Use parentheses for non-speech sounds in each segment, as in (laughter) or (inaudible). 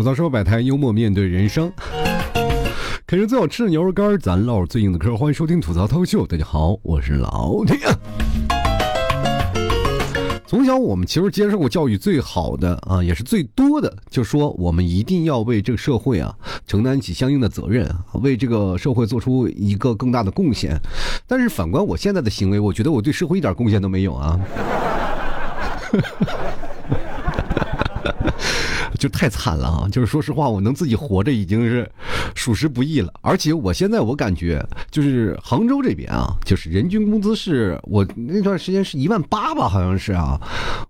吐槽说百态，幽默面对人生。啃着最好吃的牛肉干，咱唠最硬的嗑。欢迎收听吐槽涛秀，大家好，我是老铁。从小我们其实接受过教育最好的啊，也是最多的，就说我们一定要为这个社会啊承担起相应的责任，为这个社会做出一个更大的贡献。但是反观我现在的行为，我觉得我对社会一点贡献都没有啊。就太惨了啊！就是说实话，我能自己活着已经是属实不易了。而且我现在我感觉，就是杭州这边啊，就是人均工资是我那段时间是一万八吧，好像是啊。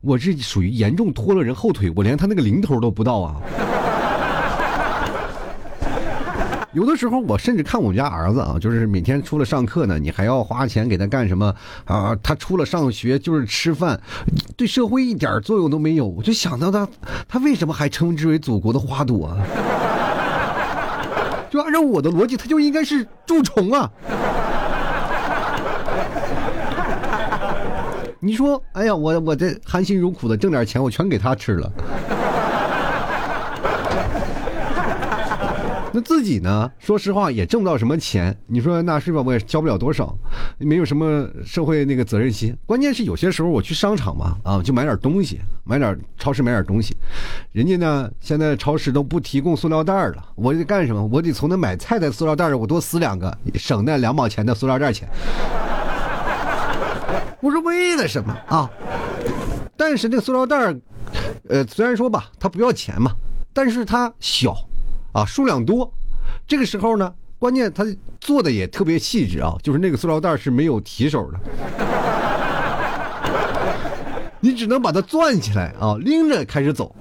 我是属于严重拖了人后腿，我连他那个零头都不到啊。有的时候，我甚至看我们家儿子啊，就是每天除了上课呢，你还要花钱给他干什么啊？他除了上学就是吃饭，对社会一点作用都没有。我就想到他，他为什么还称之为祖国的花朵？(laughs) 就按照我的逻辑，他就应该是蛀虫啊！(laughs) 你说，哎呀，我我这含辛茹苦的挣点钱，我全给他吃了。那自己呢？说实话也挣不到什么钱。你说那是吧？我也交不了多少，没有什么社会那个责任心。关键是有些时候我去商场嘛，啊，就买点东西，买点超市买点东西，人家呢现在超市都不提供塑料袋了，我得干什么？我得从那买菜的塑料袋我多撕两个，省那两毛钱的塑料袋钱。(laughs) 我说为了什么啊？但是那塑料袋呃，虽然说吧，它不要钱嘛，但是它小。啊，数量多，这个时候呢，关键他做的也特别细致啊，就是那个塑料袋是没有提手的，(laughs) 你只能把它攥起来啊，拎着开始走，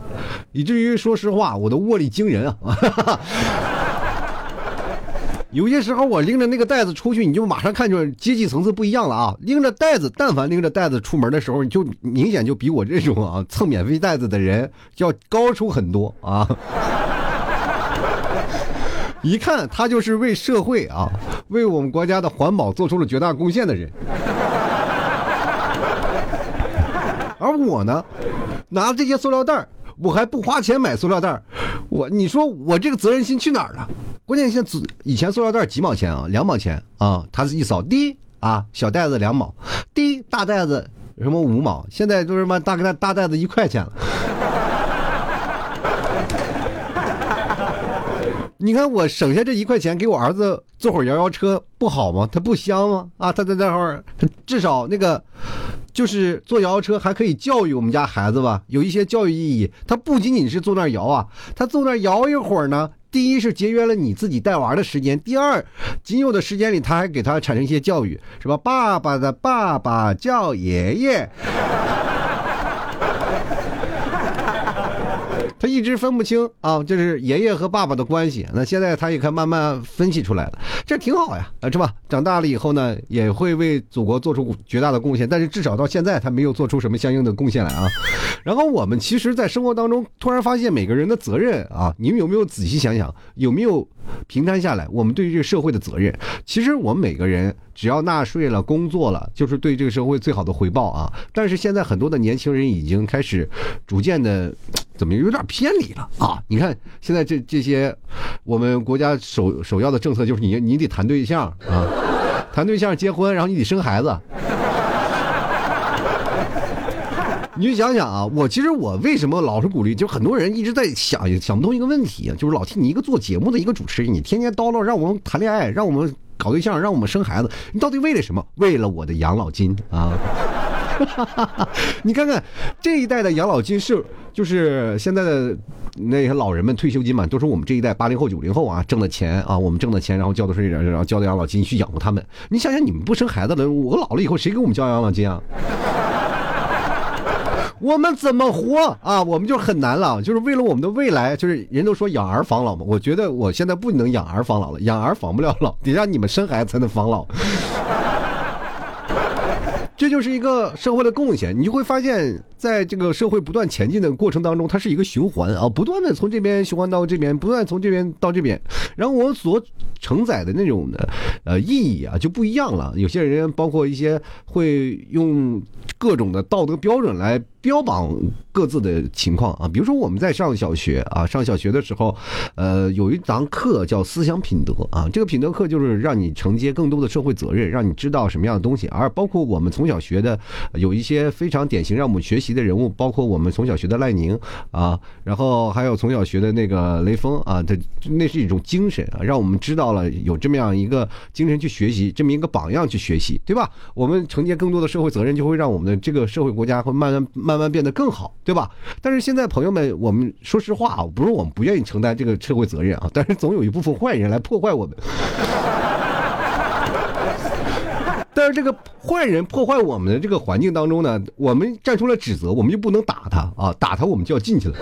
以至于说实话，我的握力惊人啊。(laughs) 有些时候我拎着那个袋子出去，你就马上看出来阶级层次不一样了啊！拎着袋子，但凡拎着袋子出门的时候，你就明显就比我这种啊蹭免费袋子的人要高出很多啊。(laughs) 一看他就是为社会啊，为我们国家的环保做出了绝大贡献的人，(laughs) 而我呢，拿这些塑料袋我还不花钱买塑料袋我你说我这个责任心去哪儿了？关键现在以前塑料袋几毛钱啊，两毛钱啊，他一扫滴啊，小袋子两毛，滴大袋子什么五毛，现在都是妈大概大袋子一块钱了。你看我省下这一块钱，给我儿子坐会儿摇摇车不好吗？他不香吗？啊，他在那会儿，至少那个，就是坐摇摇车还可以教育我们家孩子吧，有一些教育意义。他不仅仅是坐那摇啊，他坐那摇一会儿呢，第一是节约了你自己带娃的时间，第二，仅有的时间里他还给他产生一些教育，是吧？爸爸的爸爸叫爷爷。他一直分不清啊，就是爷爷和爸爸的关系。那现在他也看慢慢分析出来了，这挺好呀，啊，是吧？长大了以后呢，也会为祖国做出绝大的贡献。但是至少到现在，他没有做出什么相应的贡献来啊。然后我们其实，在生活当中突然发现，每个人的责任啊，你们有没有仔细想想，有没有平摊下来？我们对于这个社会的责任，其实我们每个人只要纳税了、工作了，就是对这个社会最好的回报啊。但是现在很多的年轻人已经开始逐渐的。怎么有点偏离了啊？你看现在这这些，我们国家首首要的政策就是你你得谈对象啊，谈对象结婚，然后你得生孩子。你就想想啊，我其实我为什么老是鼓励？就很多人一直在想想不通一个问题，就是老听你一个做节目的一个主持人，你天天叨叨让我们谈恋爱，让我们搞对象，让我们生孩子，你到底为了什么？为了我的养老金啊！(laughs) 你看看这一代的养老金是，就是现在的那些老人们退休金嘛，都是我们这一代八零后、九零后啊挣的钱啊，我们挣的钱，然后交的税，然后交的养老金去养活他们。你想想，你们不生孩子了，我老了以后谁给我们交养老金啊？我们怎么活啊？我们就很难了，就是为了我们的未来，就是人都说养儿防老嘛。我觉得我现在不能养儿防老了，养儿防不了老，得让你们生孩子才能防老。这就是一个社会的贡献，你就会发现，在这个社会不断前进的过程当中，它是一个循环啊，不断的从这边循环到这边，不断从这边到这边，然后我所承载的那种的呃意义啊就不一样了。有些人包括一些会用各种的道德标准来标榜各自的情况啊，比如说我们在上小学啊，上小学的时候，呃，有一堂课叫思想品德啊，这个品德课就是让你承接更多的社会责任，让你知道什么样的东西，而包括我们从小学的有一些非常典型让我们学习的人物，包括我们从小学的赖宁啊，然后还有从小学的那个雷锋啊，这那是一种精神啊，让我们知道了有这么样一个精神去学习，这么一个榜样去学习，对吧？我们承接更多的社会责任，就会让我们的这个社会国家会慢慢。慢慢变得更好，对吧？但是现在朋友们，我们说实话啊，不是我们不愿意承担这个社会责任啊，(laughs) 但是总有一部分坏人来破坏我们。(laughs) 但是这个坏人破坏我们的这个环境当中呢，我们站出来指责，我们就不能打他啊，打他我们就要进去了。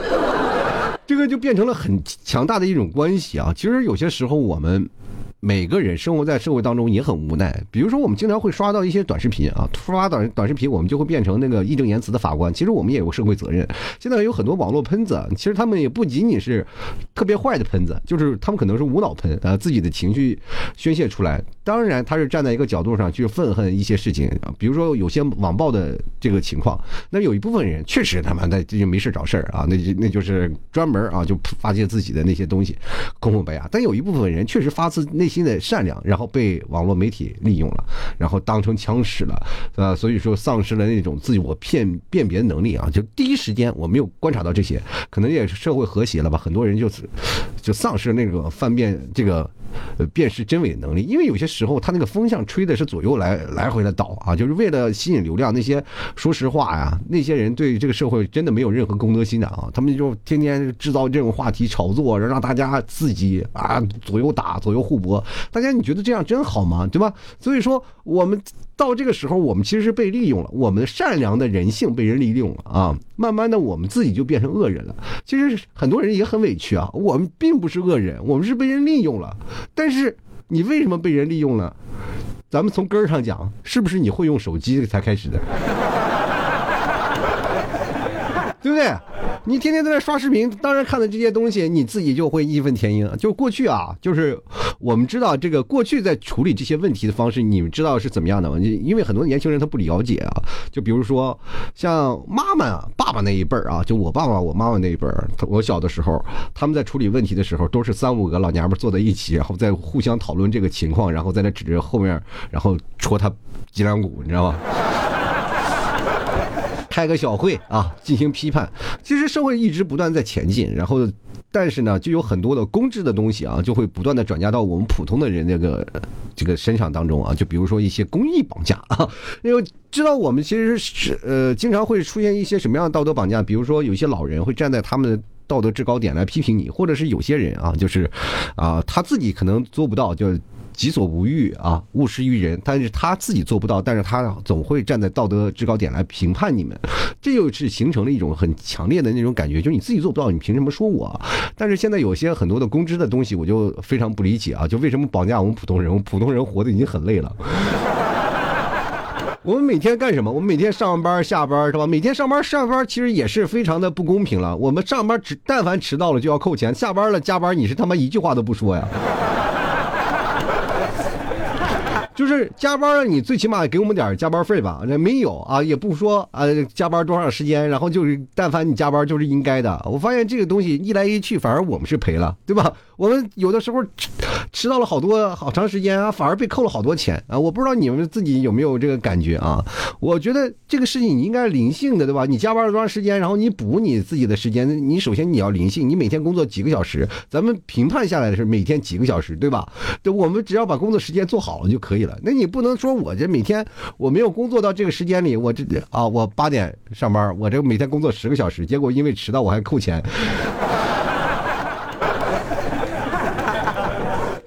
(laughs) 这个就变成了很强大的一种关系啊。其实有些时候我们。每个人生活在社会当中也很无奈。比如说，我们经常会刷到一些短视频啊，刷短短视频，我们就会变成那个义正言辞的法官。其实我们也有社会责任。现在有很多网络喷子，其实他们也不仅仅是特别坏的喷子，就是他们可能是无脑喷啊，自己的情绪宣泄出来。当然，他是站在一个角度上去愤恨一些事情，啊比如说有些网暴的这个情况。那有一部分人确实他妈的这就没事找事儿啊，那就那就是专门啊就发泄自己的那些东西，口口白牙。但有一部分人确实发自内内心的善良，然后被网络媒体利用了，然后当成枪使了，呃，所以说丧失了那种自我辨辨别能力啊。就第一时间我没有观察到这些，可能也是社会和谐了吧，很多人就是就丧失那个犯辨这个。呃，辨识真伪能力，因为有些时候他那个风向吹的是左右来来回的倒啊，就是为了吸引流量。那些说实话呀，那些人对这个社会真的没有任何公德心的啊，他们就天天制造这种话题炒作，让大家自己啊左右打、左右互搏。大家你觉得这样真好吗？对吧？所以说我们。到这个时候，我们其实是被利用了，我们善良的人性被人利用了啊！慢慢的，我们自己就变成恶人了。其实很多人也很委屈啊，我们并不是恶人，我们是被人利用了。但是你为什么被人利用了？咱们从根儿上讲，是不是你会用手机才开始的？(laughs) 对不对？你天天在那刷视频，当然看的这些东西，你自己就会义愤填膺。就过去啊，就是我们知道这个过去在处理这些问题的方式，你们知道是怎么样的吗？因为很多年轻人他不了解啊。就比如说像妈妈、爸爸那一辈儿啊，就我爸爸、我妈妈那一辈儿，我小的时候，他们在处理问题的时候，都是三五个老娘们坐在一起，然后在互相讨论这个情况，然后在那指着后面，然后戳他脊梁骨，你知道吗？开个小会啊，进行批判。其实社会一直不断在前进，然后，但是呢，就有很多的公知的东西啊，就会不断的转嫁到我们普通的人那个这个身上当中啊。就比如说一些公益绑架啊，因为知道我们其实是呃，经常会出现一些什么样的道德绑架，比如说有些老人会站在他们的道德制高点来批评你，或者是有些人啊，就是啊，他自己可能做不到就。己所不欲啊，勿施于人。但是他自己做不到，但是他总会站在道德制高点来评判你们，这就是形成了一种很强烈的那种感觉，就是你自己做不到，你凭什么说我？但是现在有些很多的公知的东西，我就非常不理解啊，就为什么绑架我们普通人？我们普通人活的已经很累了。(laughs) 我们每天干什么？我们每天上班下班是吧？每天上班上班其实也是非常的不公平了。我们上班只但凡迟到了就要扣钱，下班了加班你是他妈一句话都不说呀？就是加班，你最起码给我们点加班费吧？那没有啊，也不说啊，加班多长时间，然后就是但凡你加班就是应该的。我发现这个东西一来一去，反而我们是赔了，对吧？我们有的时候迟到了好多好长时间啊，反而被扣了好多钱啊！我不知道你们自己有没有这个感觉啊？我觉得这个事情你应该灵性的，对吧？你加班了多长时间，然后你补你自己的时间，你首先你要灵性，你每天工作几个小时，咱们评判下来的是每天几个小时，对吧？对，我们只要把工作时间做好了就可以了。那你不能说我这每天我没有工作到这个时间里，我这啊，我八点上班，我这每天工作十个小时，结果因为迟到我还扣钱。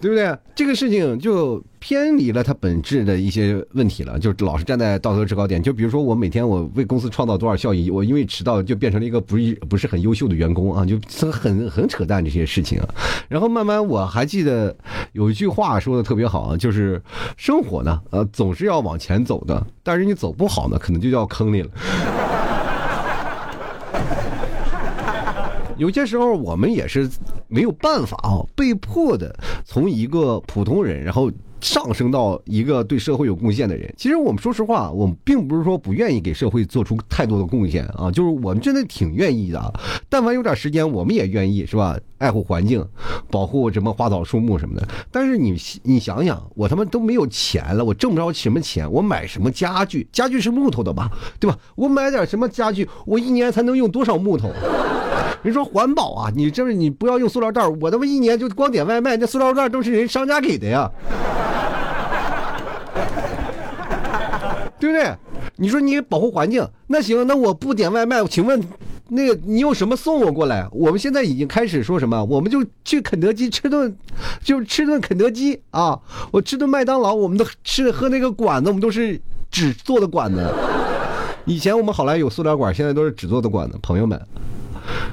对不对？这个事情就偏离了它本质的一些问题了，就老是站在道德制高点。就比如说，我每天我为公司创造多少效益，我因为迟到就变成了一个不是不是很优秀的员工啊，就很很扯淡这些事情啊。然后慢慢我还记得有一句话说的特别好啊，就是生活呢，呃，总是要往前走的，但是你走不好呢，可能就掉坑里了。有些时候我们也是没有办法啊，被迫的从一个普通人，然后上升到一个对社会有贡献的人。其实我们说实话，我们并不是说不愿意给社会做出太多的贡献啊，就是我们真的挺愿意的。但凡有点时间，我们也愿意是吧？爱护环境，保护什么花草树木什么的。但是你你想想，我他妈都没有钱了，我挣不着什么钱，我买什么家具？家具是木头的吧，对吧？我买点什么家具，我一年才能用多少木头？人说环保啊，你这是你不要用塑料袋，我他妈一年就光点外卖，那塑料袋都是人商家给的呀，对不对？你说你保护环境，那行，那我不点外卖，请问那个你有什么送我过来？我们现在已经开始说什么？我们就去肯德基吃顿，就吃顿肯德基啊！我吃顿麦当劳，我们都吃喝那个管子，我们都是纸做的管子。以前我们好来有塑料管，现在都是纸做的管子，朋友们。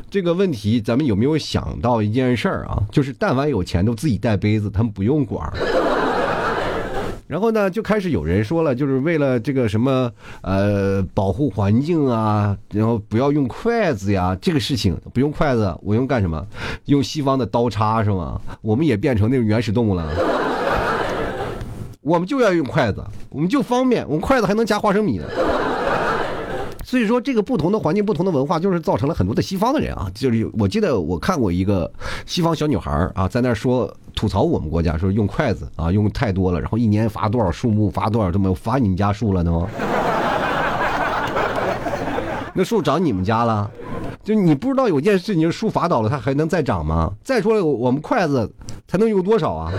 这个问题，咱们有没有想到一件事儿啊？就是但凡有钱，都自己带杯子，他们不用管。(laughs) 然后呢，就开始有人说了，就是为了这个什么呃保护环境啊，然后不要用筷子呀，这个事情不用筷子，我用干什么？用西方的刀叉是吗？我们也变成那种原始动物了。(laughs) 我们就要用筷子，我们就方便，我们筷子还能夹花生米呢。所以说，这个不同的环境、不同的文化，就是造成了很多的西方的人啊。就是我记得我看过一个西方小女孩啊，在那说吐槽我们国家，说用筷子啊用太多了，然后一年罚多少树木，罚多少这么罚你们家树了呢？(laughs) 那树长你们家了？就你不知道有件事情，树伐倒了，它还能再长吗？再说了，我们筷子才能用多少啊？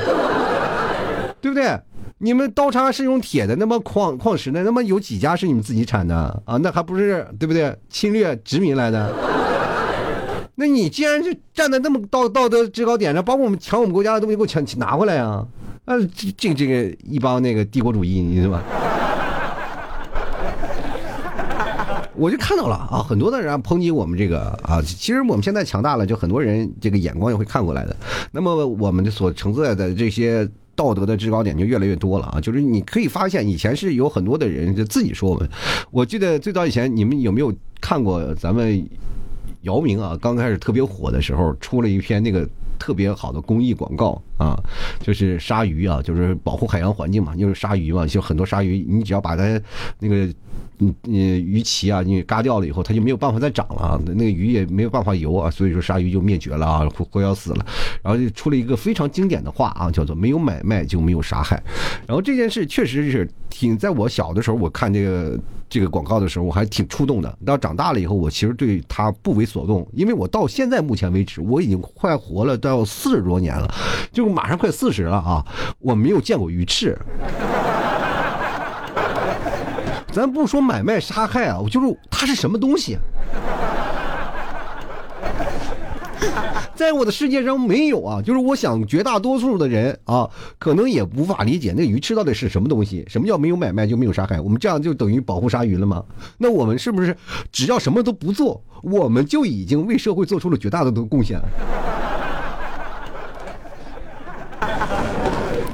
对不对？你们刀叉是用铁的，那么矿矿石呢，那么有几家是你们自己产的啊？那还不是对不对？侵略殖民来的？(laughs) 那你既然是站在那么道道德制高点上，把我们抢我们国家的东西给我抢拿回来啊！啊，这这这个一帮那个帝国主义，你知道吧？(laughs) 我就看到了啊，很多的人抨击我们这个啊，其实我们现在强大了，就很多人这个眼光也会看过来的。那么我们的所承载的这些。道德的制高点就越来越多了啊！就是你可以发现，以前是有很多的人就自己说我们。我记得最早以前，你们有没有看过咱们姚明啊？刚开始特别火的时候，出了一篇那个特别好的公益广告啊，就是鲨鱼啊，就是保护海洋环境嘛，就是鲨鱼嘛，就很多鲨鱼，你只要把它那个。嗯嗯鱼鳍啊，你嘎掉了以后，它就没有办法再长了啊，那个鱼也没有办法游啊，所以说鲨鱼就灭绝了啊，活活要死了。然后就出了一个非常经典的话啊，叫做“没有买卖就没有杀害”。然后这件事确实是挺，在我小的时候，我看这个这个广告的时候，我还挺触动的。到长大了以后，我其实对它不为所动，因为我到现在目前为止，我已经快活了到四十多年了，就马上快四十了啊，我没有见过鱼翅。咱不说买卖杀害啊，我就是它是什么东西，在我的世界上没有啊。就是我想绝大多数的人啊，可能也无法理解那鱼翅到底是什么东西。什么叫没有买卖就没有杀害？我们这样就等于保护鲨鱼了吗？那我们是不是只要什么都不做，我们就已经为社会做出了绝大的贡献？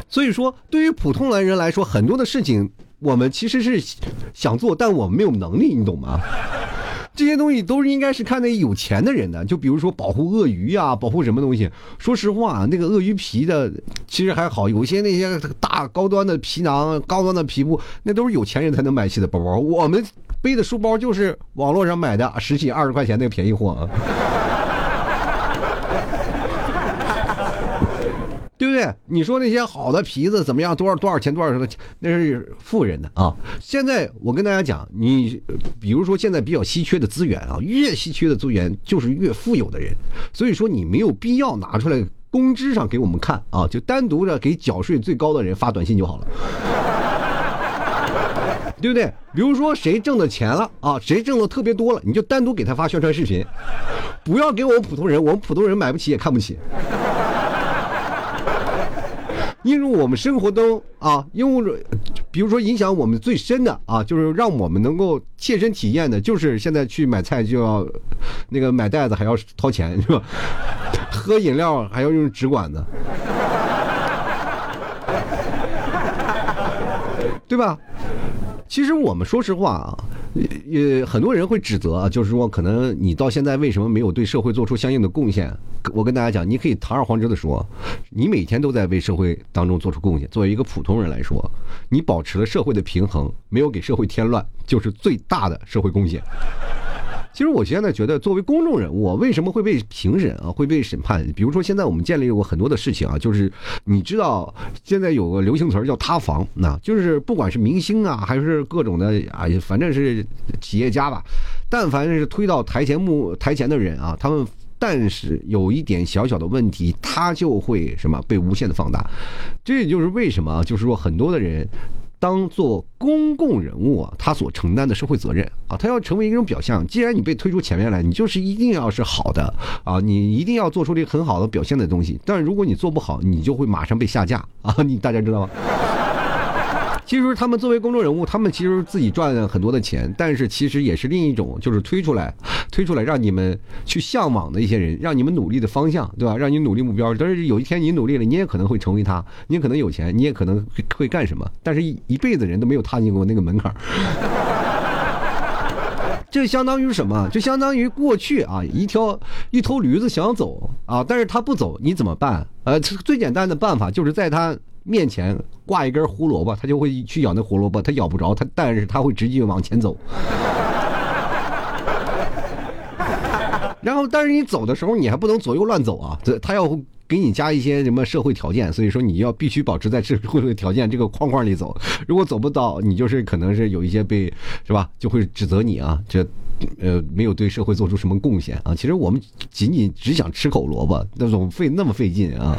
所以说，对于普通男人来说，很多的事情。我们其实是想做，但我们没有能力，你懂吗？这些东西都是应该是看那有钱的人的，就比如说保护鳄鱼呀，保护什么东西。说实话，那个鳄鱼皮的其实还好，有些那些大高端的皮囊、高端的皮肤，那都是有钱人才能买起的包包。我们背的书包就是网络上买的十几二十块钱那个便宜货啊。对不对？你说那些好的皮子怎么样？多少多少钱？多少钱？那是富人的啊！现在我跟大家讲，你比如说现在比较稀缺的资源啊，越稀缺的资源就是越富有的人，所以说你没有必要拿出来工资上给我们看啊，就单独的给缴税最高的人发短信就好了，(laughs) 对不对？比如说谁挣的钱了啊，谁挣的特别多了，你就单独给他发宣传视频，不要给我们普通人，我们普通人买不起也看不起。因为我们生活中啊，因为比如说影响我们最深的啊，就是让我们能够切身体验的，就是现在去买菜就要那个买袋子还要掏钱是吧？喝饮料还要用纸管子，(laughs) 对吧？其实我们说实话啊，也很多人会指责啊，就是说可能你到现在为什么没有对社会做出相应的贡献？我跟大家讲，你可以堂而皇之的说，你每天都在为社会当中做出贡献。作为一个普通人来说，你保持了社会的平衡，没有给社会添乱，就是最大的社会贡献。其实我现在觉得，作为公众人物，为什么会被评审啊，会被审判？比如说，现在我们建立过很多的事情啊，就是你知道，现在有个流行词叫塌房，那就是不管是明星啊，还是各种的啊，反正是企业家吧，但凡是推到台前幕台前的人啊，他们但是有一点小小的问题，他就会什么被无限的放大。这也就是为什么，就是说很多的人。当做公共人物啊，他所承担的社会责任啊，他要成为一种表象。既然你被推出前面来，你就是一定要是好的啊，你一定要做出这个很好的表现的东西。但如果你做不好，你就会马上被下架 (laughs) 啊！你大家知道吗？其实他们作为公众人物，他们其实自己赚很多的钱，但是其实也是另一种，就是推出来，推出来让你们去向往的一些人，让你们努力的方向，对吧？让你努力目标。但是有一天你努力了，你也可能会成为他，你也可能有钱，你也可能会干什么，但是一一辈子人都没有踏进过那个门槛。(laughs) 这相当于什么？就相当于过去啊，一条一头驴子想走啊，但是他不走，你怎么办？呃，最简单的办法就是在他。面前挂一根胡萝卜，他就会去咬那胡萝卜，他咬不着他，但是他会直接往前走。然后，但是你走的时候，你还不能左右乱走啊！这他要给你加一些什么社会条件，所以说你要必须保持在社会的条件这个框框里走。如果走不到，你就是可能是有一些被是吧，就会指责你啊，这呃没有对社会做出什么贡献啊。其实我们仅仅只想吃口萝卜，那种费那么费劲啊。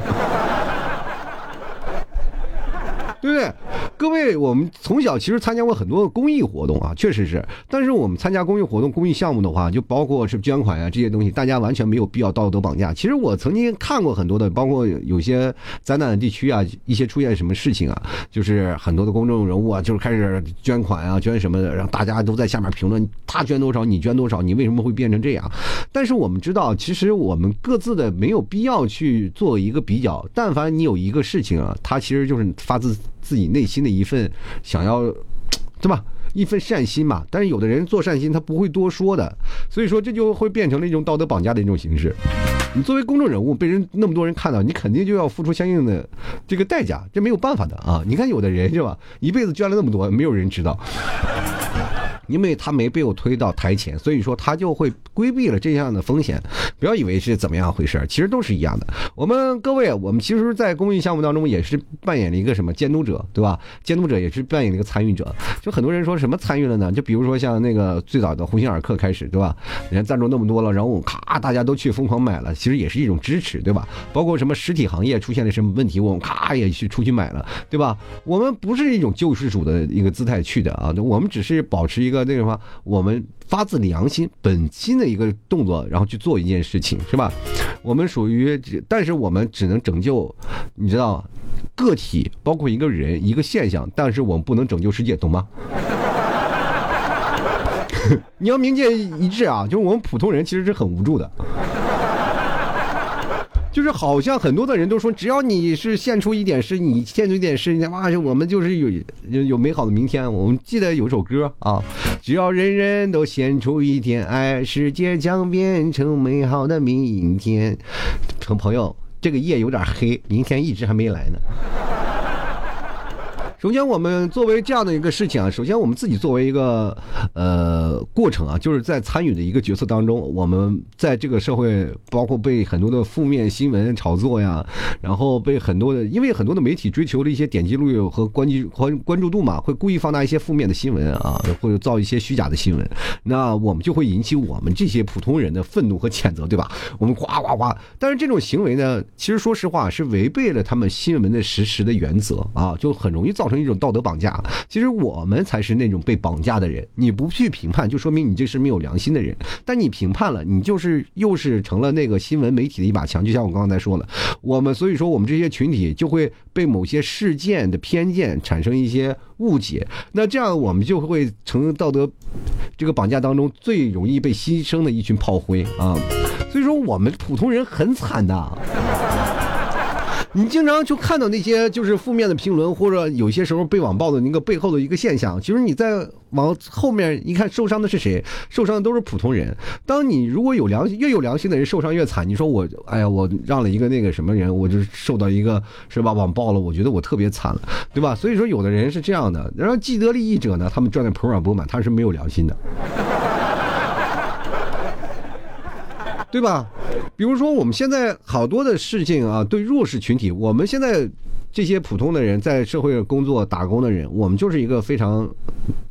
对不对？各位，我们从小其实参加过很多的公益活动啊，确实是。但是我们参加公益活动、公益项目的话，就包括是捐款呀这些东西，大家完全没有必要道德绑架。其实我曾经看过很多的，包括有些灾难地区啊，一些出现什么事情啊，就是很多的公众人物啊，就是开始捐款啊，捐什么的，然后大家都在下面评论他捐多少，你捐多少，你为什么会变成这样？但是我们知道，其实我们各自的没有必要去做一个比较。但凡你有一个事情啊，它其实就是发自。自己内心的一份想要，对吧？一份善心嘛。但是有的人做善心，他不会多说的，所以说这就会变成了一种道德绑架的一种形式。你作为公众人物，被人那么多人看到，你肯定就要付出相应的这个代价，这没有办法的啊！你看有的人是吧，一辈子捐了那么多，没有人知道。因为他没被我推到台前，所以说他就会规避了这样的风险。不要以为是怎么样回事其实都是一样的。我们各位，我们其实，在公益项目当中也是扮演了一个什么监督者，对吧？监督者也是扮演了一个参与者。就很多人说什么参与了呢？就比如说像那个最早的鸿星尔克开始，对吧？人家赞助那么多了，然后我咔，大家都去疯狂买了，其实也是一种支持，对吧？包括什么实体行业出现了什么问题，我们咔也去出去买了，对吧？我们不是一种救世主的一个姿态去的啊，我们只是保持一个。个那什么，我们发自良心、本心的一个动作，然后去做一件事情，是吧？我们属于，但是我们只能拯救，你知道，个体，包括一个人、一个现象，但是我们不能拯救世界，懂吗？(laughs) 你要明见一致啊！就是我们普通人其实是很无助的。就是好像很多的人都说，只要你是献出一点是，你献出一点事，哇，我们就是有有美好的明天。我们记得有首歌啊，只要人人都献出一点爱，世界将变成美好的明天。(laughs) 朋友，这个夜有点黑，明天一直还没来呢。首先，我们作为这样的一个事情啊，首先我们自己作为一个呃过程啊，就是在参与的一个角色当中，我们在这个社会，包括被很多的负面新闻炒作呀，然后被很多的，因为很多的媒体追求的一些点击率和关注关关注度嘛，会故意放大一些负面的新闻啊，或者造一些虚假的新闻，那我们就会引起我们这些普通人的愤怒和谴责，对吧？我们呱呱呱！但是这种行为呢，其实说实话是违背了他们新闻的实时的原则啊，就很容易造成。一种道德绑架，其实我们才是那种被绑架的人。你不去评判，就说明你这是没有良心的人。但你评判了，你就是又是成了那个新闻媒体的一把枪。就像我刚才说了，我们所以说我们这些群体就会被某些事件的偏见产生一些误解。那这样我们就会成道德这个绑架当中最容易被牺牲的一群炮灰啊。所以说我们普通人很惨的。你经常就看到那些就是负面的评论，或者有些时候被网暴的那个背后的一个现象。其实你在往后面一看，受伤的是谁？受伤的都是普通人。当你如果有良心，越有良心的人受伤越惨。你说我，哎呀，我让了一个那个什么人，我就受到一个是吧网暴了，我觉得我特别惨了，对吧？所以说有的人是这样的，然后既得利益者呢，他们赚的盆满钵满，他是没有良心的。对吧？比如说，我们现在好多的事情啊，对弱势群体，我们现在这些普通的人在社会工作打工的人，我们就是一个非常，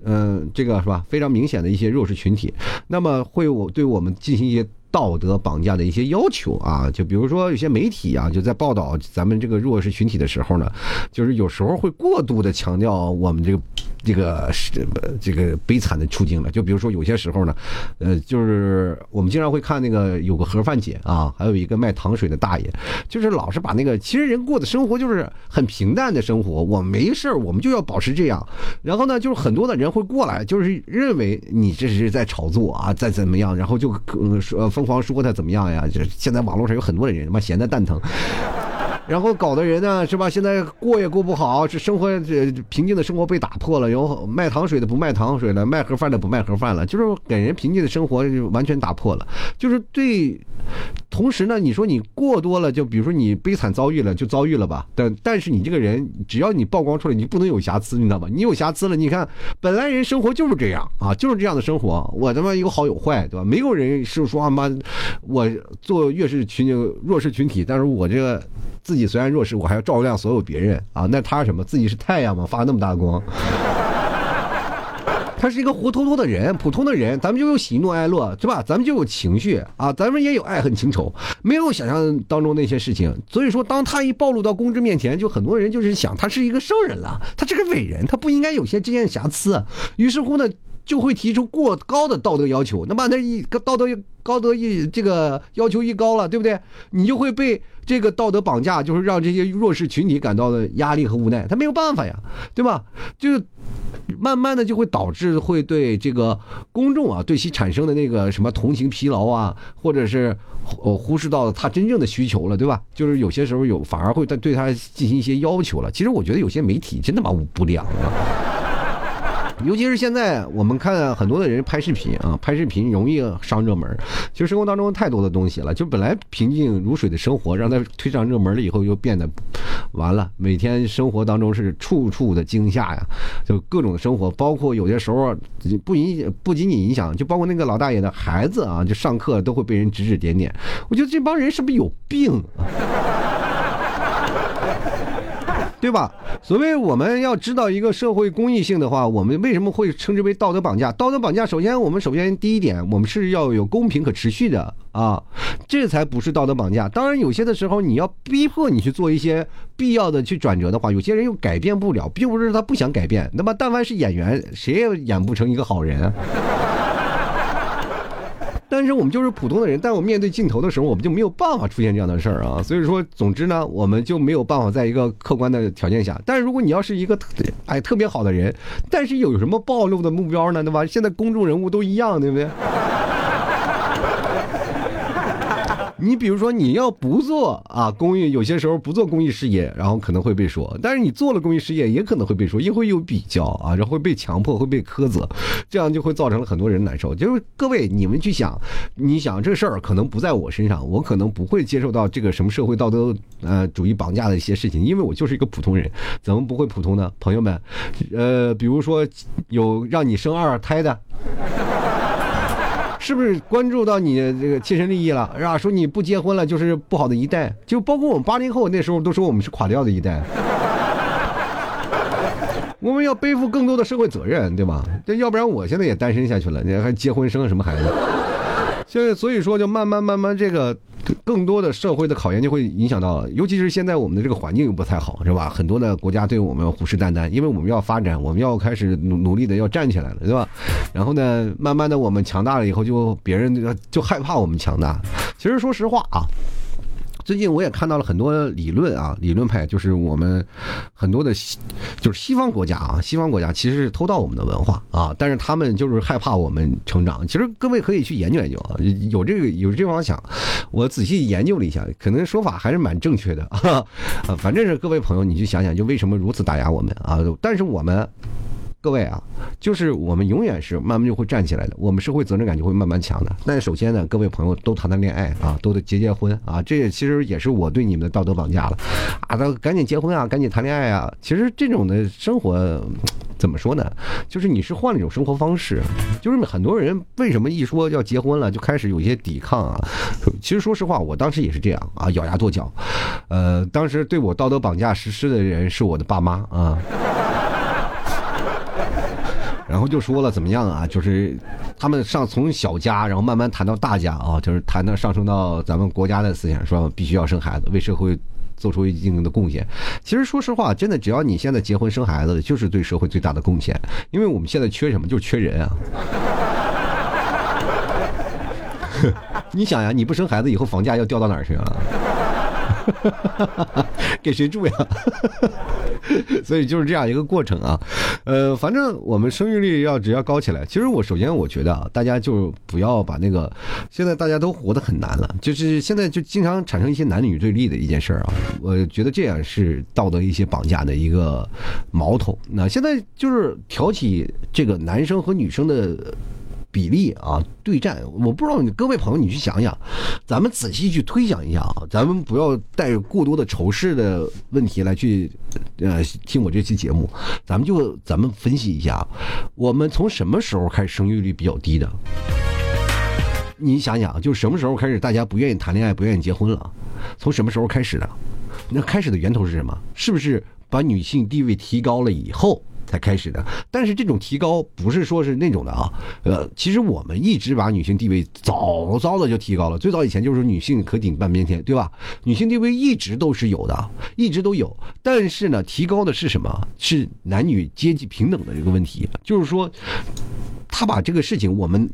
嗯，这个是吧？非常明显的一些弱势群体，那么会我对我们进行一些道德绑架的一些要求啊，就比如说有些媒体啊，就在报道咱们这个弱势群体的时候呢，就是有时候会过度的强调我们这个。这个是这个悲惨的处境了。就比如说有些时候呢，呃，就是我们经常会看那个有个盒饭姐啊，还有一个卖糖水的大爷，就是老是把那个其实人过的生活就是很平淡的生活，我没事我们就要保持这样。然后呢，就是很多的人会过来，就是认为你这是在炒作啊，再怎么样，然后就呃说疯凰说他怎么样呀？就现在网络上有很多人他妈闲的蛋疼。(laughs) 然后搞的人呢，是吧？现在过也过不好，这生活这平静的生活被打破了。有卖糖水的不卖糖水了，卖盒饭的不卖盒饭了，就是给人平静的生活就完全打破了。就是对，同时呢，你说你过多了，就比如说你悲惨遭遇了，就遭遇了吧。但但是你这个人，只要你曝光出来，你不能有瑕疵，你知道吗？你有瑕疵了，你看本来人生活就是这样啊，就是这样的生活。我他妈有好有坏，对吧？没有人是说他妈我做弱势群弱势群体，但是我这个。自自己虽然弱势，我还要照亮所有别人啊！那他什么？自己是太阳吗？发那么大光？(laughs) 他是一个活脱脱的人，普通的人，咱们就有喜怒哀乐，是吧？咱们就有情绪啊，咱们也有爱恨情仇，没有想象当中那些事情。所以说，当他一暴露到公知面前，就很多人就是想，他是一个圣人了，他是个伟人，他不应该有些这件瑕疵。于是乎呢，就会提出过高的道德要求。那么，那一道德高德一这个要求一高了，对不对？你就会被。这个道德绑架就是让这些弱势群体感到的压力和无奈，他没有办法呀，对吧？就慢慢的就会导致会对这个公众啊，对其产生的那个什么同情疲劳啊，或者是呃忽视到他真正的需求了，对吧？就是有些时候有反而会对对他进行一些要求了。其实我觉得有些媒体真他妈不良啊。尤其是现在，我们看很多的人拍视频啊，拍视频容易上热门。其实生活当中太多的东西了，就本来平静如水的生活，让他推上热门了以后，又变得完了。每天生活当中是处处的惊吓呀，就各种的生活，包括有些时候不影不仅仅影响，就包括那个老大爷的孩子啊，就上课都会被人指指点点。我觉得这帮人是不是有病？对吧？所谓我们要知道一个社会公益性的话，我们为什么会称之为道德绑架？道德绑架，首先我们首先第一点，我们是要有公平可持续的啊，这才不是道德绑架。当然，有些的时候你要逼迫你去做一些必要的去转折的话，有些人又改变不了，并不是他不想改变。那么，但凡是演员，谁也演不成一个好人。但是我们就是普通的人，但我面对镜头的时候，我们就没有办法出现这样的事儿啊。所以说，总之呢，我们就没有办法在一个客观的条件下。但是如果你要是一个特哎特别好的人，但是有什么暴露的目标呢？对吧？现在公众人物都一样，对不对？你比如说，你要不做啊公益，有些时候不做公益事业，然后可能会被说；但是你做了公益事业，也可能会被说，因为有比较啊，然后会被强迫，会被苛责，这样就会造成了很多人难受。就是各位，你们去想，你想这事儿可能不在我身上，我可能不会接受到这个什么社会道德呃主义绑架的一些事情，因为我就是一个普通人，怎么不会普通呢？朋友们，呃，比如说有让你生二胎的。是不是关注到你这个切身利益了，是吧？说你不结婚了就是不好的一代，就包括我们八零后那时候都说我们是垮掉的一代。(laughs) 我们要背负更多的社会责任，对吧？这要不然我现在也单身下去了，你还结婚生什么孩子？现在所以说就慢慢慢慢这个。更多的社会的考验就会影响到，尤其是现在我们的这个环境又不太好，是吧？很多的国家对我们虎视眈眈，因为我们要发展，我们要开始努努力的要站起来了，对吧？然后呢，慢慢的我们强大了以后，就别人就害怕我们强大。其实说实话啊。最近我也看到了很多理论啊，理论派就是我们很多的，就是西方国家啊，西方国家其实是偷盗我们的文化啊，但是他们就是害怕我们成长。其实各位可以去研究研究啊，有这个有这方想，我仔细研究了一下，可能说法还是蛮正确的啊。(laughs) 反正是各位朋友，你去想想，就为什么如此打压我们啊？但是我们。各位啊，就是我们永远是慢慢就会站起来的，我们社会责任感就会慢慢强的。但首先呢，各位朋友都谈谈恋爱啊，都得结结婚啊，这也其实也是我对你们的道德绑架了啊！都赶紧结婚啊，赶紧谈恋爱啊！其实这种的生活怎么说呢？就是你是换了一种生活方式，就是很多人为什么一说要结婚了就开始有一些抵抗啊？其实说实话，我当时也是这样啊，咬牙跺脚。呃，当时对我道德绑架实施的人是我的爸妈啊。然后就说了怎么样啊？就是他们上从小家，然后慢慢谈到大家啊，就是谈到上升到咱们国家的思想，说必须要生孩子，为社会做出一定的贡献。其实说实话，真的只要你现在结婚生孩子，就是对社会最大的贡献。因为我们现在缺什么？就是缺人啊！(laughs) 你想呀，你不生孩子，以后房价要掉到哪儿去啊？(laughs) 给谁住呀？(laughs) 所以就是这样一个过程啊，呃，反正我们生育率要只要高起来，其实我首先我觉得啊，大家就不要把那个现在大家都活得很难了，就是现在就经常产生一些男女对立的一件事儿啊，我觉得这样是道德一些绑架的一个矛头。那现在就是挑起这个男生和女生的。比例啊，对战，我不知道你各位朋友，你去想想，咱们仔细去推想一下啊，咱们不要带着过多的仇视的问题来去，呃，听我这期节目，咱们就咱们分析一下，我们从什么时候开始生育率比较低的？你想想，就什么时候开始大家不愿意谈恋爱、不愿意结婚了？从什么时候开始的？那开始的源头是什么？是不是把女性地位提高了以后？才开始的，但是这种提高不是说是那种的啊，呃，其实我们一直把女性地位早早的就提高了，最早以前就是女性可顶半边天，对吧？女性地位一直都是有的，一直都有，但是呢，提高的是什么？是男女阶级平等的这个问题，就是说，他把这个事情我们。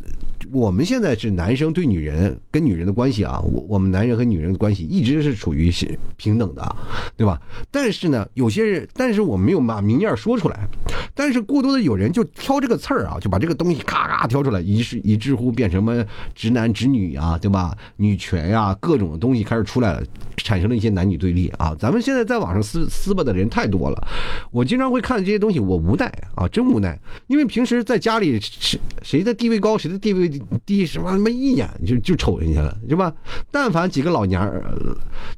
我们现在是男生对女人跟女人的关系啊，我我们男人和女人的关系一直是处于是平等的，对吧？但是呢，有些人，但是我没有把明面说出来，但是过多的有人就挑这个刺儿啊，就把这个东西咔咔挑出来，以是以至乎变成什么直男直女啊，对吧？女权呀，各种的东西开始出来了，产生了一些男女对立啊。咱们现在在网上撕撕吧的人太多了，我经常会看这些东西，我无奈啊，真无奈，因为平时在家里谁谁的地位高，谁的地位。第什么他妈一眼就就瞅人家了，是吧？但凡几个老娘儿，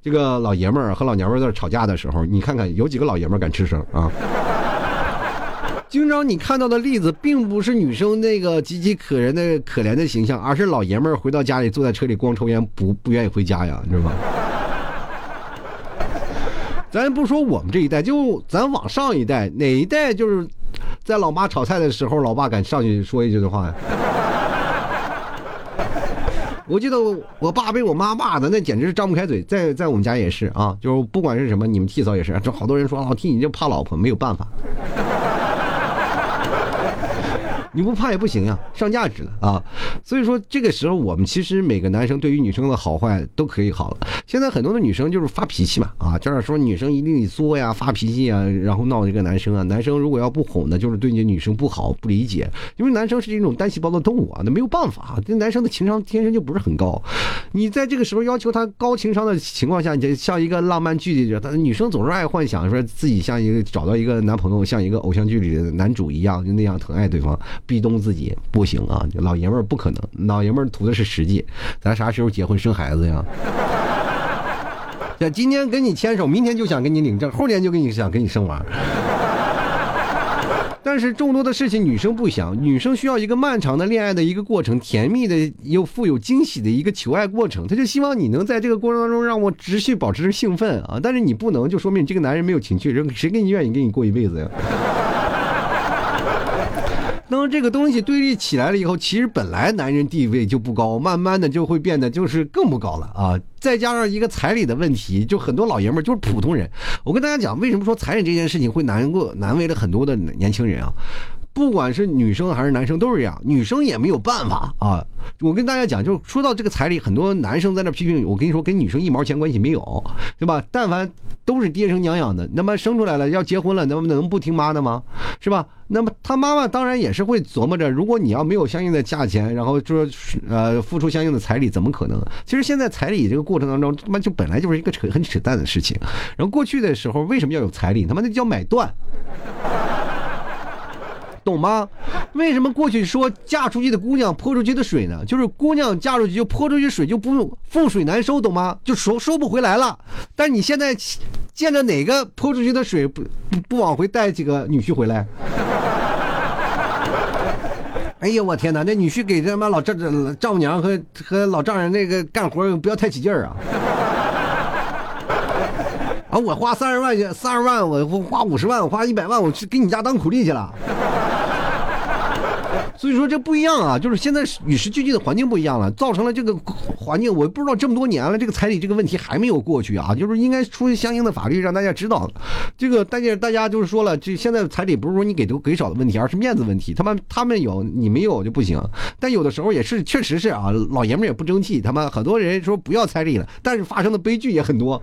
这个老爷们儿和老娘们在吵架的时候，你看看有几个老爷们儿敢吱声啊？经常你看到的例子，并不是女生那个岌岌可人的可怜的形象，而是老爷们儿回到家里坐在车里光抽烟，不不愿意回家呀，你知道吗？咱不说我们这一代，就咱往上一代，哪一代就是在老妈炒菜的时候，老爸敢上去说一句的话呀？我记得我我爸被我妈骂的那简直是张不开嘴，在在我们家也是啊，就是不管是什么，你们替嫂也是，就好多人说老替你就怕老婆，没有办法。你不怕也不行呀，上价值了啊！所以说这个时候，我们其实每个男生对于女生的好坏都可以好了。现在很多的女生就是发脾气嘛，啊，就是说女生一定得作呀、发脾气啊，然后闹这个男生啊。男生如果要不哄呢，就是对你女生不好、不理解。因为男生是一种单细胞的动物啊，那没有办法，这男生的情商天生就不是很高。你在这个时候要求他高情商的情况下，你就像一个浪漫剧里的，他女生总是爱幻想，说自己像一个找到一个男朋友，像一个偶像剧里的男主一样，就那样疼爱对方。壁咚自己不行啊，老爷们儿不可能，老爷们儿图的是实际。咱啥时候结婚生孩子呀？这今天跟你牵手，明天就想跟你领证，后天就跟你想跟你生娃。但是众多的事情女生不想，女生需要一个漫长的恋爱的一个过程，甜蜜的又富有惊喜的一个求爱过程。她就希望你能在这个过程当中让我持续保持兴奋啊！但是你不能，就说明这个男人没有情趣，人谁跟你愿意跟你过一辈子呀？当这个东西对立起来了以后，其实本来男人地位就不高，慢慢的就会变得就是更不高了啊！再加上一个彩礼的问题，就很多老爷们就是普通人。我跟大家讲，为什么说彩礼这件事情会难过难为了很多的年轻人啊？不管是女生还是男生都是这样，女生也没有办法啊。我跟大家讲，就说到这个彩礼，很多男生在那批评，我跟你说，跟女生一毛钱关系没有，对吧？但凡都是爹生娘养的，那么生出来了要结婚了，那么能不听妈的吗？是吧？那么他妈妈当然也是会琢磨着，如果你要没有相应的价钱，然后就说呃付出相应的彩礼，怎么可能？其实现在彩礼这个过程当中，他妈就本来就是一个扯很扯淡的事情。然后过去的时候为什么要有彩礼？他妈那叫买断。懂吗？为什么过去说嫁出去的姑娘泼出去的水呢？就是姑娘嫁出去就泼出去水就不用覆水难收，懂吗？就收收不回来了。但你现在见着哪个泼出去的水不不往回带几个女婿回来？(laughs) 哎呀，我天哪！那女婿给他妈老丈丈母娘和和老丈人那个干活不要太起劲儿啊！(laughs) 啊，我花三十万去，三十万我花五十万，我花一百万，我去给你家当苦力去了。所以说这不一样啊，就是现在与时俱进的环境不一样了，造成了这个环境，我不知道这么多年了，这个彩礼这个问题还没有过去啊，就是应该出相应的法律让大家知道，这个大家大家就是说了，这现在彩礼不是说你给多给少的问题，而是面子问题，他们他们有你没有就不行，但有的时候也是确实是啊，老爷们也不争气，他们很多人说不要彩礼了，但是发生的悲剧也很多。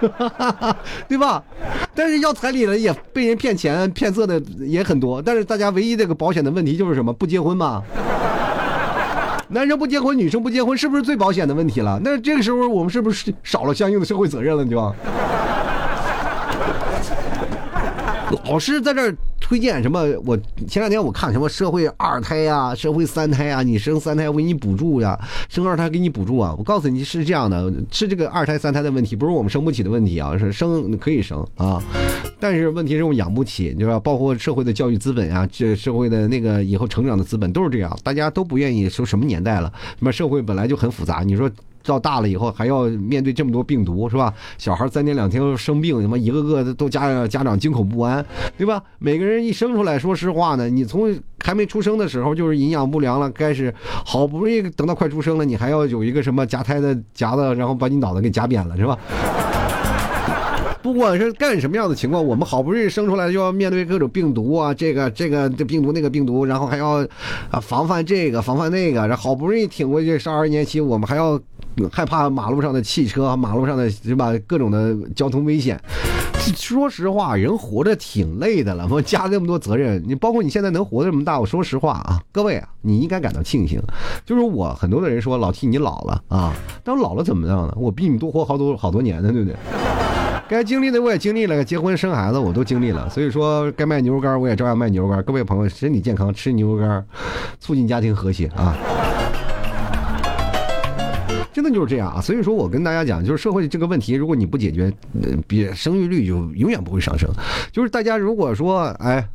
(laughs) 对吧？但是要彩礼了也被人骗钱骗色的也很多。但是大家唯一这个保险的问题就是什么？不结婚嘛。男生不结婚，女生不结婚，是不是最保险的问题了？那这个时候我们是不是少了相应的社会责任了？对吧？老是在这儿推荐什么？我前两天我看什么社会二胎呀，社会三胎啊，你生三胎我给你补助呀，生二胎给你补助啊。我告诉你是这样的，是这个二胎三胎的问题，不是我们生不起的问题啊，是生可以生啊，但是问题是我养不起，对吧？包括社会的教育资本啊，这社会的那个以后成长的资本都是这样，大家都不愿意说什么年代了，那么社会本来就很复杂，你说。到大了以后还要面对这么多病毒，是吧？小孩三天两天生病，什么一个个都家家长惊恐不安，对吧？每个人一生出来说实话呢，你从还没出生的时候就是营养不良了，开始好不容易等到快出生了，你还要有一个什么夹胎的夹子，然后把你脑袋给夹扁了，是吧？不管是干什么样的情况，我们好不容易生出来就要面对各种病毒啊，这个这个这病毒那个病毒，然后还要啊防范这个防范那个，然后好不容易挺过去十二年期，我们还要害怕马路上的汽车，马路上的是吧各种的交通危险。说实话，人活着挺累的了，我加这么多责任，你包括你现在能活这么大，我说实话啊，各位啊，你应该感到庆幸。就是我很多的人说老 T 你老了啊，但老了怎么样呢？我比你多活好多好多年呢，对不对？该经历的我也经历了，结婚生孩子我都经历了，所以说该卖牛肉干我也照样卖牛肉干。各位朋友，身体健康，吃牛肉干，促进家庭和谐啊。就是这样啊，所以说我跟大家讲，就是社会这个问题，如果你不解决，比生育率就永远不会上升。就是大家如果说，哎，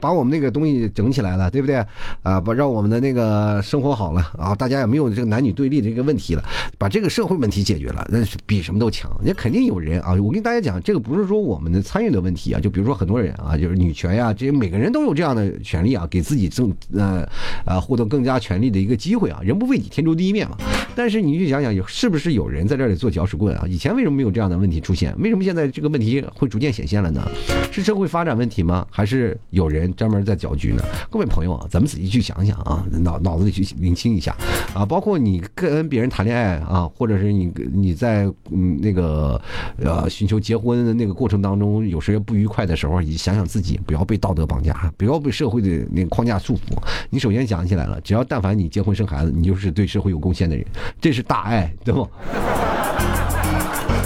把我们那个东西整起来了，对不对？啊，把让我们的那个生活好了啊，大家也没有这个男女对立的这个问题了，把这个社会问题解决了，那是比什么都强。也肯定有人啊，我跟大家讲，这个不是说我们的参与的问题啊，就比如说很多人啊，就是女权呀，这些每个人都有这样的权利啊，给自己争呃啊获得更加权利的一个机会啊，人不为己，天诛地灭嘛。但是你去想想。有是不是有人在这里做搅屎棍啊？以前为什么没有这样的问题出现？为什么现在这个问题会逐渐显现了呢？是社会发展问题吗？还是有人专门在搅局呢？各位朋友啊，咱们仔细去想想啊，脑脑子里去理清一下啊。包括你跟别人谈恋爱啊，或者是你你在嗯那个呃寻求结婚的那个过程当中，有些不愉快的时候，你想想自己，不要被道德绑架，不要被社会的那个框架束缚。你首先想起来了，只要但凡你结婚生孩子，你就是对社会有贡献的人，这是大爱。对不？(laughs)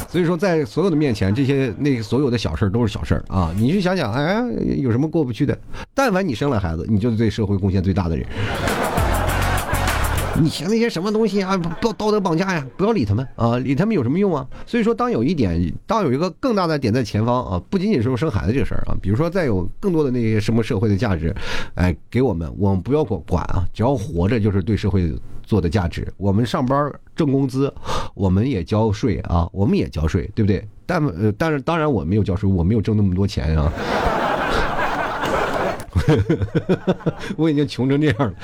所以说，在所有的面前，这些那所有的小事都是小事儿啊！你去想想，哎，有什么过不去的？但凡你生了孩子，你就是对社会贡献最大的人。你嫌那些什么东西啊？道道德绑架呀！不要理他们啊！理他们有什么用啊？所以说，当有一点，当有一个更大的点在前方啊，不仅仅是说生孩子这个事儿啊，比如说再有更多的那些什么社会的价值，哎，给我们，我们不要管管啊，只要活着就是对社会做的价值。我们上班挣工资，我们也交税啊，我们也交税，对不对？但呃，但是当然我没有交税，我没有挣那么多钱啊。(laughs) 我已经穷成这样了，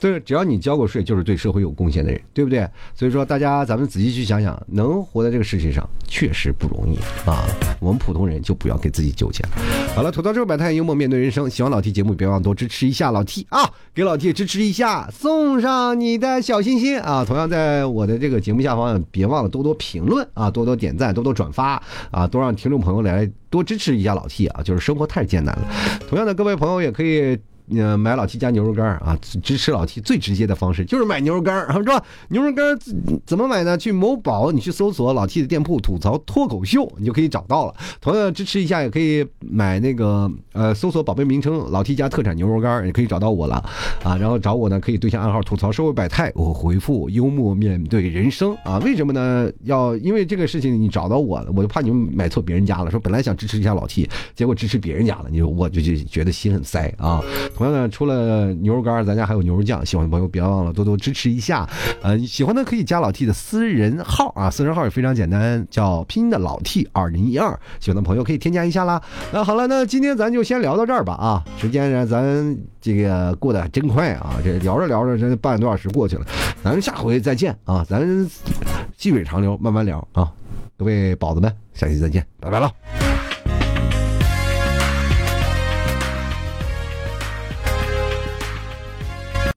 对，只要你交过税，就是对社会有贡献的人，对不对？所以说，大家咱们仔细去想想，能活在这个世界上确实不容易啊。我们普通人就不要给自己纠结了。好了，吐槽之后百态，幽默面对人生。喜欢老 T 节目，别忘多支持一下老 T 啊！给老 T 支持一下，送上你的小心心啊！同样在我的这个节目下方，别忘了多多评论啊，多多点赞，多多转发啊，多让听众朋友来多支持一下老 T 啊！就是生活太艰难了。同样的，各位朋友也可以。呃，买老 T 家牛肉干啊，支持老 T 最直接的方式就是买牛肉干是吧？牛肉干怎么买呢？去某宝，你去搜索老 T 的店铺“吐槽脱口秀”，你就可以找到了。同样支持一下，也可以买那个呃，搜索宝贝名称“老 T 家特产牛肉干”，也可以找到我了啊。然后找我呢，可以对象暗号“吐槽社会百态”，我回复“幽默面对人生”啊。为什么呢？要因为这个事情你找到我了，我就怕你们买错别人家了。说本来想支持一下老 T，结果支持别人家了，你说我就就觉得心很塞啊。同样呢，除了牛肉干，咱家还有牛肉酱，喜欢的朋友别忘了多多支持一下。呃，喜欢的可以加老 T 的私人号啊，私人号也非常简单，叫拼音的老 T 二零一二，喜欢的朋友可以添加一下啦。那好了，那今天咱就先聊到这儿吧啊，时间呢咱这个过得真快啊，这聊着聊着这半个多小时过去了，咱下回再见啊，咱细水长流，慢慢聊啊，各位宝子们，下期再见，拜拜了。